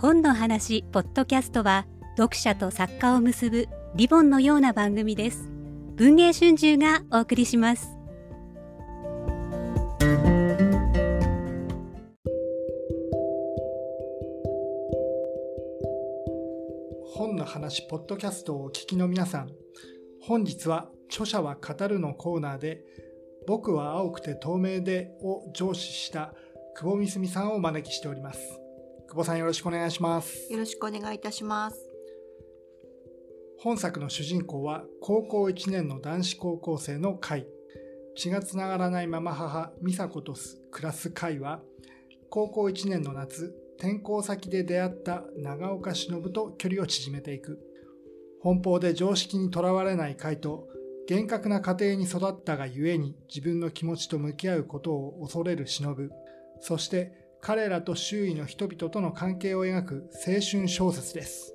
本の話ポッドキャストは読者と作家を結ぶリボンのような番組です。文藝春秋がお送りします。本の話ポッドキャストをお聞きの皆さん本日は著者は語るのコーナーで僕は青くて透明でを上司した久保みすみさんをお招きしております。久保さんよろしくお願いします。よろしくお願いいたします。本作の主人公は高校1年の男子高校生の会血がつながらないまま母美佐子と暮らす会は高校1年の夏転校先で出会った長岡忍と距離を縮めていく。奔放で常識にとらわれない会と厳格な家庭に育ったがゆえに自分の気持ちと向き合うことを恐れる忍。そして彼らと周囲の人々との関係を描く青春小説です。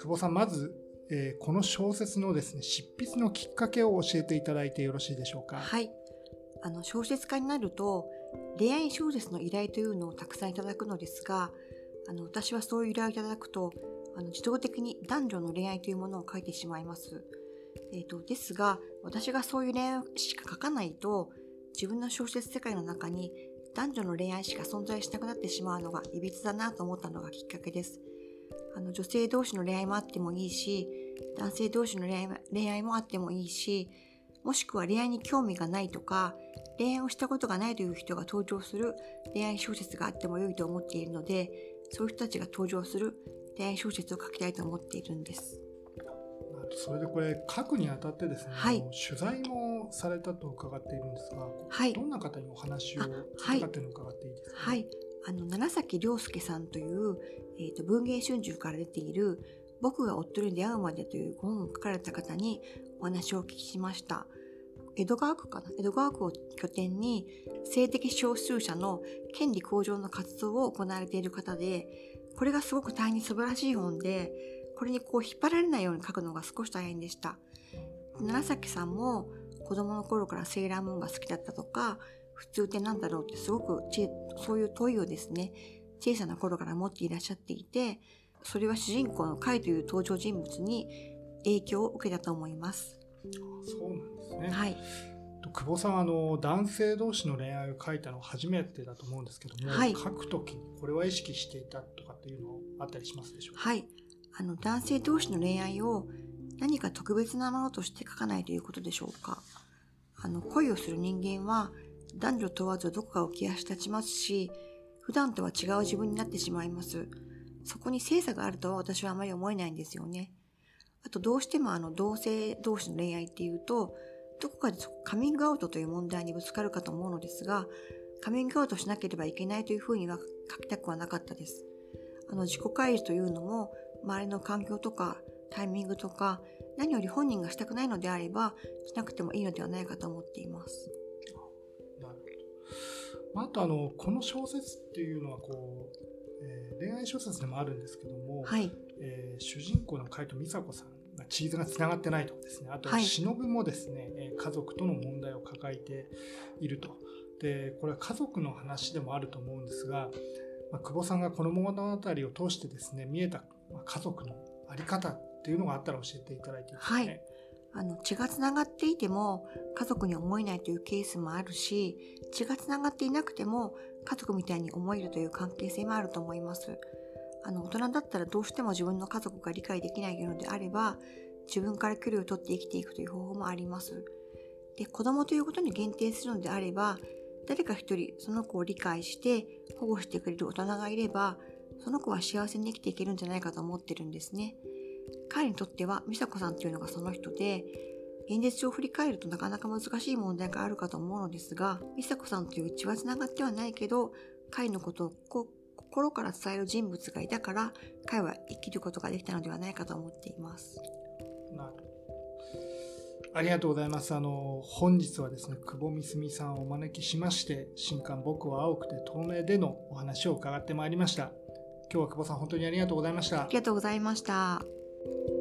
久保さん、まず、えー、この小説のですね、執筆のきっかけを教えていただいてよろしいでしょうか？はい。あの、小説家になると、恋愛小説の依頼というのをたくさんいただくのですが、あの、私はそういう依頼をいただくと、あの、自動的に男女の恋愛というものを書いてしまいます。えっ、ー、と、ですが、私がそういう恋愛しか書かないと、自分の小説世界の中に男女の恋愛しか存在しなくなってしまうのがいびつだなと思ったのがきっかけです。あの女性同士の恋愛もあってもいいし、男性同士の恋愛恋愛もあってもいいし、もしくは恋愛に興味がないとか、恋愛をしたことがないという人が登場する恋愛小説があっても良いと思っているので、そういう人たちが登場する恋愛小説を書きたいと思っているんです。それでこれ書くにあたってですね、はい、取材もされたと伺っているんですが、はい、どんな方にお話を伺っているの伺っていいですか、はい、あの楢崎亮介さんという、えーと、文芸春秋から出ている「僕が夫に出会うまで」という本を書かれた方にお話をお聞きしました。江戸川区かな？江戸川区を拠点に性的少数者の権利向上の活動を行われている方でこれがすごく大変に素晴らしい本でこれにこう引っ張られないように書くのが少し大変でした。楢崎さんも子供の頃からセーラームーンが好きだったとか、普通って何だろうってすごくそういう問いをですね、小さな頃から持っていらっしゃっていて、それは主人公のカイという登場人物に影響を受けたと思います。そうなんですね。はい。久保さんあの男性同士の恋愛を書いたの初めてだと思うんですけども、はい、書くときにこれは意識していたとかっていうのあったりしますでしょうか？はいあの男性同士の恋愛を何か特別なものとして書かないということでしょうか？あの恋をする人間は男女問わずどこかを気足立ちますし普段とは違う自分になってしまいます。そこに性差があるとは私はあまり思えないんですよね。あとどうしてもあの同性同士の恋愛っていうとどこかでカミングアウトという問題にぶつかるかと思うのですがカミングアウトしなければいけないというふうには書きたくはなかったです。あの自己開示というのも周りの環境とかタイミングとか何より本人がしたくないのであればしなくてもいいのではないかと思っています。なるほど。あとあのこの小説っていうのはこう、えー、恋愛小説でもあるんですけども、はいえー、主人公の海斗美佐子さんがチーズがつながってないとかですねあと忍もですね、はい、家族との問題を抱えていると。でこれは家族の話でもあると思うんですが、まあ、久保さんがこの物語を通してですね見えた家族の在り方っていうのがあったら教えていただいていいですかね？はいあの血がつながっていても家族に思えないというケースもあるし血がつながっていなくても家族みたいに思えるという関係性もあると思いますあの大人だったらどうしても自分の家族が理解できないのであれば自分から距離を取って生きていくという方法もありますで子供ということに限定するのであれば誰か一人その子を理解して保護してくれる大人がいればその子は幸せに生きていけるんじゃないかと思ってるんですね。彼にとっては美佐子さんというのがその人で、現実を振り返るとなかなか難しい問題があるかと思うのですが、美佐子さんという血は繋がってはないけど、彼のことを心から伝える人物がいたから、彼は生きることができたのではないかと思っています。ありがとうございます。あの、本日はですね、久保みすみさんをお招きしまして、新刊僕は青くて透明でのお話を伺ってまいりました。今日は久保さん本当にありがとうございました。ありがとうございました。Thank you